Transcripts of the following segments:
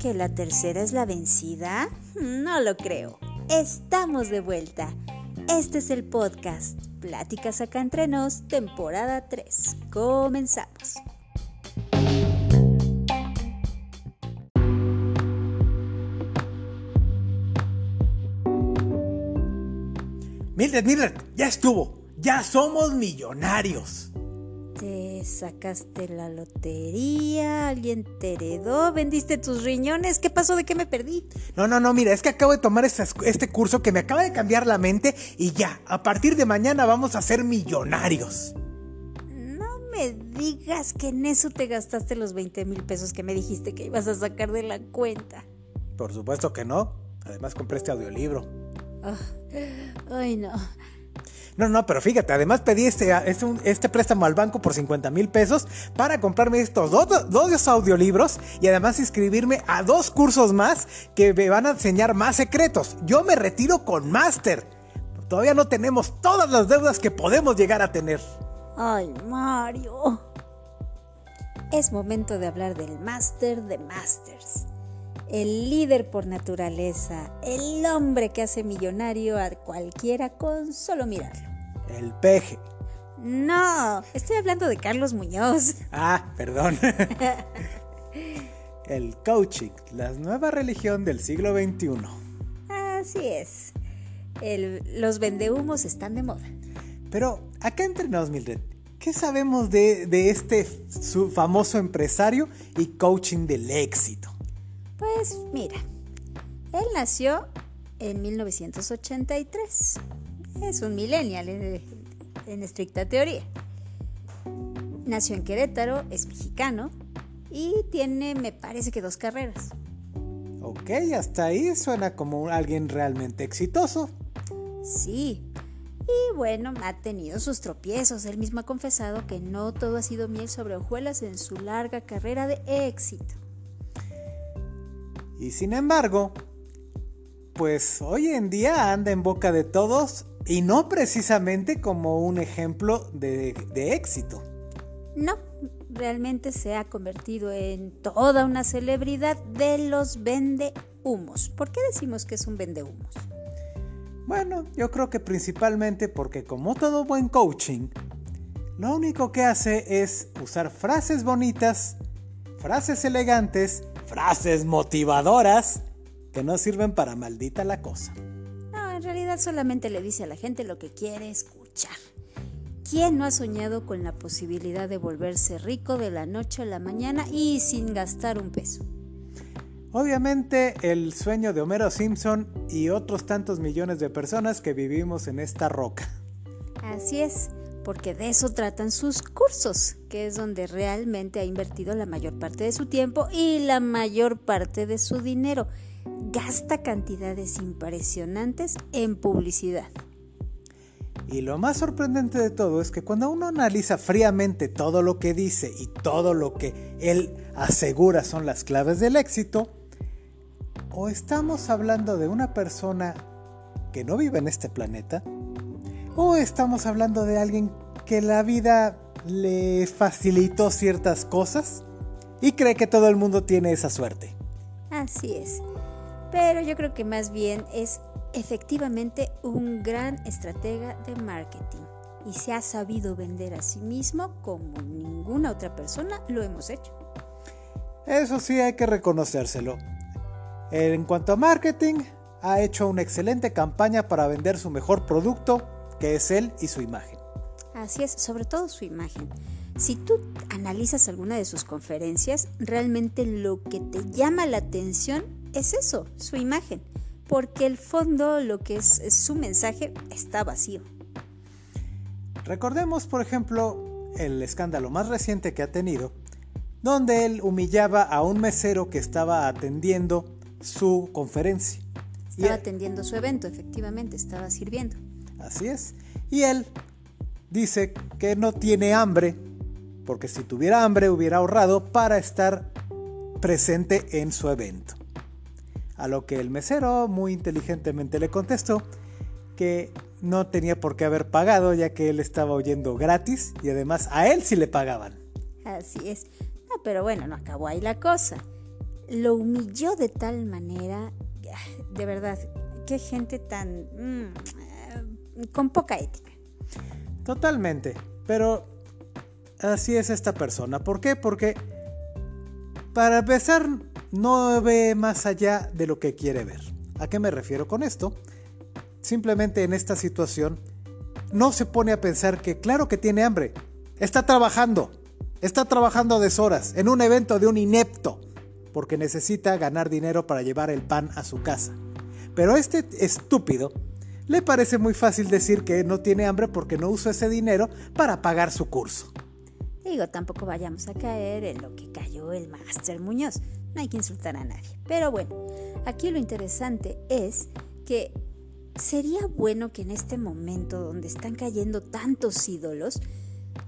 ¿Que la tercera es la vencida? No lo creo. Estamos de vuelta. Este es el podcast Pláticas acá entre nos, temporada 3. Comenzamos. Mildred, Mildred, ya estuvo. Ya somos millonarios. Te sacaste la lotería, alguien te heredó, vendiste tus riñones, ¿qué pasó? ¿De qué me perdí? No, no, no, mira, es que acabo de tomar este, este curso que me acaba de cambiar la mente y ya, a partir de mañana vamos a ser millonarios. No me digas que en eso te gastaste los 20 mil pesos que me dijiste que ibas a sacar de la cuenta. Por supuesto que no. Además compré este audiolibro. Ah, ay, no. No, no, pero fíjate, además pedí este, este, este préstamo al banco por 50 mil pesos para comprarme estos dos, dos audiolibros y además inscribirme a dos cursos más que me van a enseñar más secretos. Yo me retiro con máster. Todavía no tenemos todas las deudas que podemos llegar a tener. Ay, Mario. Es momento de hablar del máster de masters el líder por naturaleza, el hombre que hace millonario a cualquiera con solo mirarlo. El peje. No, estoy hablando de Carlos Muñoz. Ah, perdón. el coaching, la nueva religión del siglo XXI. Así es. los vendehumos están de moda. Pero acá entre nos, Mildred, ¿qué sabemos de, de este su famoso empresario y coaching del éxito? Pues mira, él nació en 1983. Es un millennial en, estricta teoría. Nació en Querétaro, es mexicano y tiene, me parece que dos carreras. Ok, hasta ahí suena como alguien realmente exitoso. Sí, y bueno, ha tenido sus tropiezos. Él mismo ha confesado que no todo ha sido miel sobre hojuelas en su larga carrera de éxito. Y sin embargo, pues hoy en día anda en boca de todos y no precisamente como un ejemplo de, éxito. No, realmente se ha convertido en toda una celebridad de los vendehumos. ¿Por qué decimos que es un vendehumos? Bueno, yo creo que principalmente porque como todo buen coaching, lo único que hace es usar frases bonitas, frases elegantes frases motivadoras que no sirven para maldita la cosa. No, en realidad solamente le dice a la gente lo que quiere escuchar. ¿Quién no ha soñado con la posibilidad de volverse rico de la noche a la mañana y sin gastar un peso? Obviamente el sueño de Homero Simpson y otros tantos millones de personas que vivimos en esta roca. Así es porque de eso tratan sus cursos, que es donde realmente ha invertido la mayor parte de su tiempo y la mayor parte de su dinero. Gasta cantidades impresionantes en publicidad. Y lo más sorprendente de todo es que cuando uno analiza fríamente todo lo que dice y todo lo que él asegura son las claves del éxito, o estamos hablando de una persona que no vive en este planeta, ¿O estamos hablando de alguien que la vida le facilitó ciertas cosas y cree que todo el mundo tiene esa suerte? Así es. Pero yo creo que más bien es efectivamente un gran estratega de marketing y se ha sabido vender a sí mismo como ninguna otra persona lo hemos hecho. Eso sí hay que reconocérselo. En cuanto a marketing, ha hecho una excelente campaña para vender su mejor producto que es él y su imagen. Así es, sobre todo su imagen. Si tú analizas alguna de sus conferencias, realmente lo que te llama la atención es eso, su imagen, porque el fondo, lo que es, su mensaje, está vacío. Recordemos, por ejemplo, el escándalo más reciente que ha tenido, donde él humillaba a un mesero que estaba atendiendo su conferencia. Estaba atendiendo su evento, efectivamente, estaba sirviendo. Así es. Y él dice que no tiene hambre, porque si tuviera hambre hubiera ahorrado para estar presente en su evento. A lo que el mesero muy inteligentemente le contestó que no tenía por qué haber pagado ya que él estaba oyendo gratis y además a él sí le pagaban. Así es. No, pero bueno, no acabó ahí la cosa. Lo humilló de tal manera, de verdad, qué gente tan... Mm, con poca ética. Totalmente, pero así es esta persona. ¿Por qué? Porque para empezar no ve más allá de lo que quiere ver. ¿A qué me refiero con esto? Simplemente en esta situación no se pone a pensar que claro que tiene hambre, está trabajando, está trabajando a deshoras en un evento de un inepto, porque necesita ganar dinero para llevar el pan a su casa. Pero este estúpido le parece muy fácil decir que no tiene hambre porque no usa ese dinero para pagar su curso. Digo, tampoco vayamos a caer en lo que cayó el Máster Muñoz. No hay que insultar a nadie. Pero bueno, aquí lo interesante es que sería bueno que en este momento donde están cayendo tantos ídolos,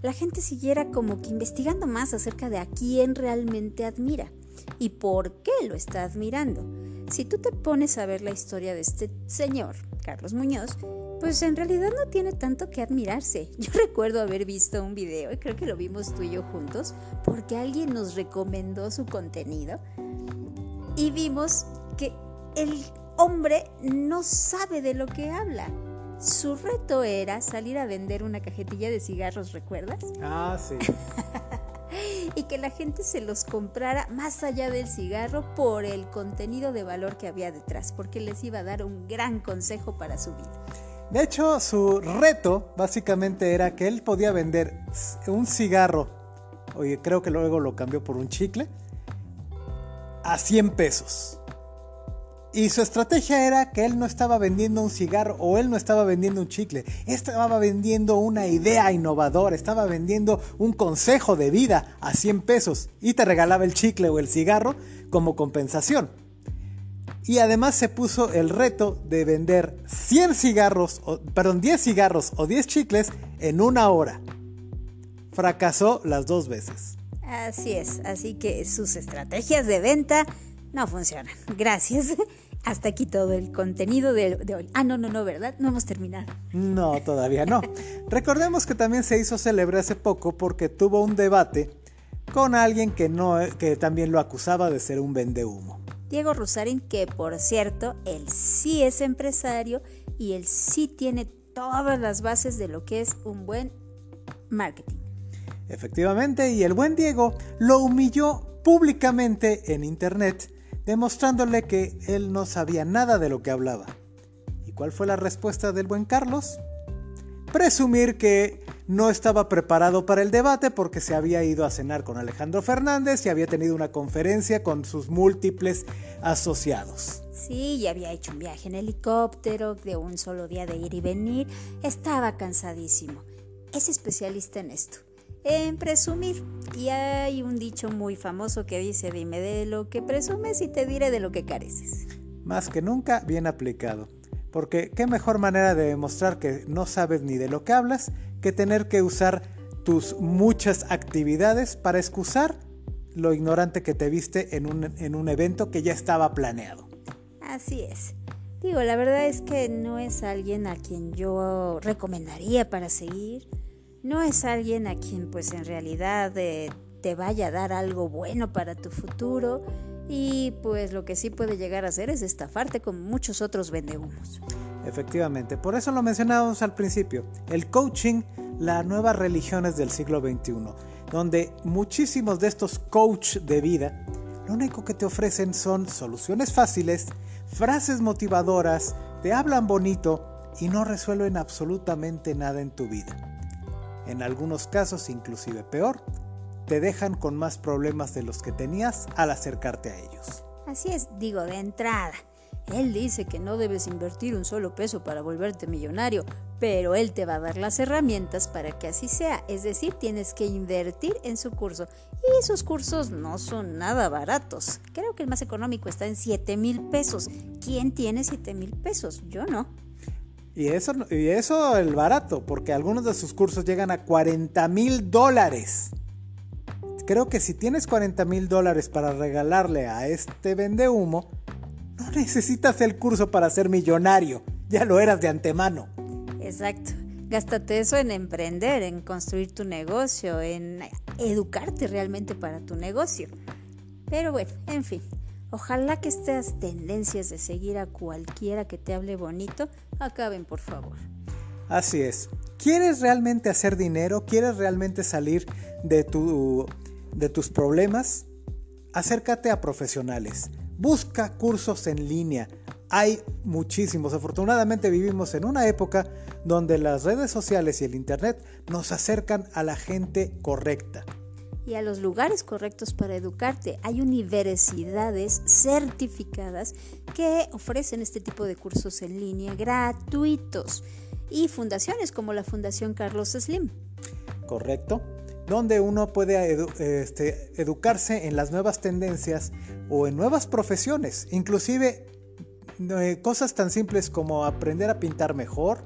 la gente siguiera como que investigando más acerca de a quién realmente admira y por qué lo está admirando. Si tú te pones a ver la historia de este señor, Carlos Muñoz, pues en realidad no tiene tanto que admirarse. Yo recuerdo haber visto un video, y creo que lo vimos tú y yo juntos, porque alguien nos recomendó su contenido y vimos que el hombre no sabe de lo que habla. Su reto era salir a vender una cajetilla de cigarros, ¿recuerdas? Ah, sí. y que la gente se los comprara más allá del cigarro por el contenido de valor que había detrás, porque les iba a dar un gran consejo para su vida. De hecho, su reto básicamente era que él podía vender un cigarro, oye, creo que luego lo cambió por un chicle, a 100 pesos. Y su estrategia era que él no estaba vendiendo un cigarro o él no estaba vendiendo un chicle, estaba vendiendo una idea innovadora, estaba vendiendo un consejo de vida a 100 pesos y te regalaba el chicle o el cigarro como compensación. Y además se puso el reto de vender 100 cigarros, o, perdón, 10 cigarros o 10 chicles en una hora. Fracasó las dos veces. Así es, así que sus estrategias de venta no funcionan. Gracias. Hasta aquí todo el contenido de, hoy. Ah, no, no, no, ¿verdad? No hemos terminado. No, todavía no. Recordemos que también se hizo célebre hace poco porque tuvo un debate con alguien que, no, que también lo acusaba de ser un vendehumo. Diego Rusarín, que por cierto, él sí es empresario y él sí tiene todas las bases de lo que es un buen marketing. Efectivamente, y el buen Diego lo humilló públicamente en internet demostrándole que él no sabía nada de lo que hablaba. ¿Y cuál fue la respuesta del buen Carlos? Presumir que no estaba preparado para el debate porque se había ido a cenar con Alejandro Fernández y había tenido una conferencia con sus múltiples asociados. Sí, y había hecho un viaje en helicóptero de un solo día de ir y venir. Estaba cansadísimo. Es especialista en esto en presumir. Y hay un dicho muy famoso que dice, dime de lo que presumes y te diré de lo que careces. Más que nunca bien aplicado. Porque qué mejor manera de demostrar que no sabes ni de lo que hablas que tener que usar tus muchas actividades para excusar lo ignorante que te viste en un, en un evento que ya estaba planeado. Así es. Digo, la verdad es que no es alguien a quien yo recomendaría para seguir no es alguien a quien pues en realidad eh, te vaya a dar algo bueno para tu futuro y pues lo que sí puede llegar a hacer es estafarte como muchos otros vendehumos. Efectivamente, por eso lo mencionábamos al principio, el coaching, las nuevas religiones del siglo XXI, donde muchísimos de estos coach de vida, lo único que te ofrecen son soluciones fáciles, frases motivadoras, te hablan bonito y no resuelven absolutamente nada en tu vida en algunos casos inclusive peor, te dejan con más problemas de los que tenías al acercarte a ellos. Así es, digo de entrada. Él dice que no debes invertir un solo peso para volverte millonario, pero él te va a dar las herramientas para que así sea. Es decir, tienes que invertir en su curso. Y esos cursos no son nada baratos. Creo que el más económico está en 7 mil pesos. ¿Quién tiene 7 mil pesos? Yo no. Y eso, y eso el barato, porque algunos de sus cursos llegan a 40 mil dólares. Creo que si tienes 40 mil dólares para regalarle a este vende humo, no necesitas el curso para ser millonario. Ya lo eras de antemano. Exacto. Gástate eso en emprender, en construir tu negocio, en educarte realmente para tu negocio. Pero bueno, en fin, ojalá que estas tendencias de seguir a cualquiera que te hable bonito acaben, por favor. Así es. ¿Quieres realmente hacer dinero? ¿Quieres realmente salir de, tu, de tus problemas? Acércate a profesionales. Busca cursos en línea. Hay muchísimos. Afortunadamente vivimos en una época donde las redes sociales y el Internet nos acercan a la gente correcta. Y a los lugares correctos para educarte. Hay universidades certificadas que ofrecen este tipo de cursos en línea gratuitos y fundaciones como la Fundación Carlos Slim. Correcto donde uno puede este, educarse en las nuevas tendencias o en nuevas profesiones, inclusive eh, cosas tan simples como aprender a pintar mejor,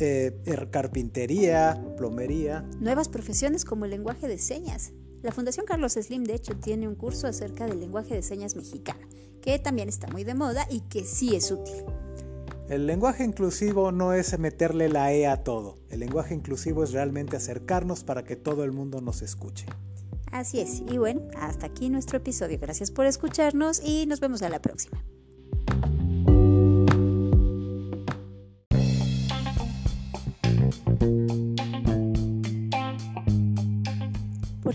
eh, er, carpintería, plomería. Nuevas profesiones como el lenguaje de señas. La Fundación Carlos Slim, de hecho, tiene un curso acerca del lenguaje de señas mexicano, que también está muy de moda y que sí es útil. El lenguaje inclusivo no es meterle la E a todo. El lenguaje inclusivo es realmente acercarnos para que todo el mundo nos escuche. Así es. Y bueno, hasta aquí nuestro episodio. Gracias por escucharnos y nos vemos a la próxima.